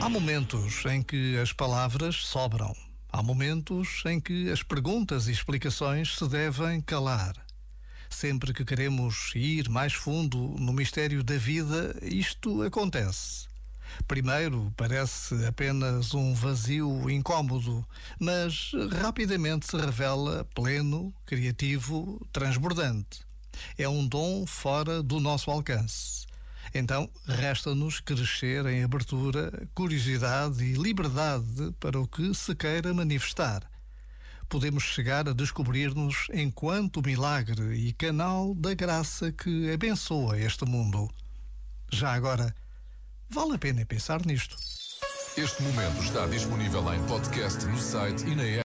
Há momentos em que as palavras sobram. Há momentos em que as perguntas e explicações se devem calar. Sempre que queremos ir mais fundo no mistério da vida, isto acontece. Primeiro parece apenas um vazio incômodo, mas rapidamente se revela pleno, criativo, transbordante. É um dom fora do nosso alcance. Então, resta-nos crescer em abertura, curiosidade e liberdade para o que se queira manifestar. Podemos chegar a descobrir-nos enquanto milagre e canal da graça que abençoa este mundo. Já agora, vale a pena pensar nisto. Este momento está disponível em podcast no site e na app.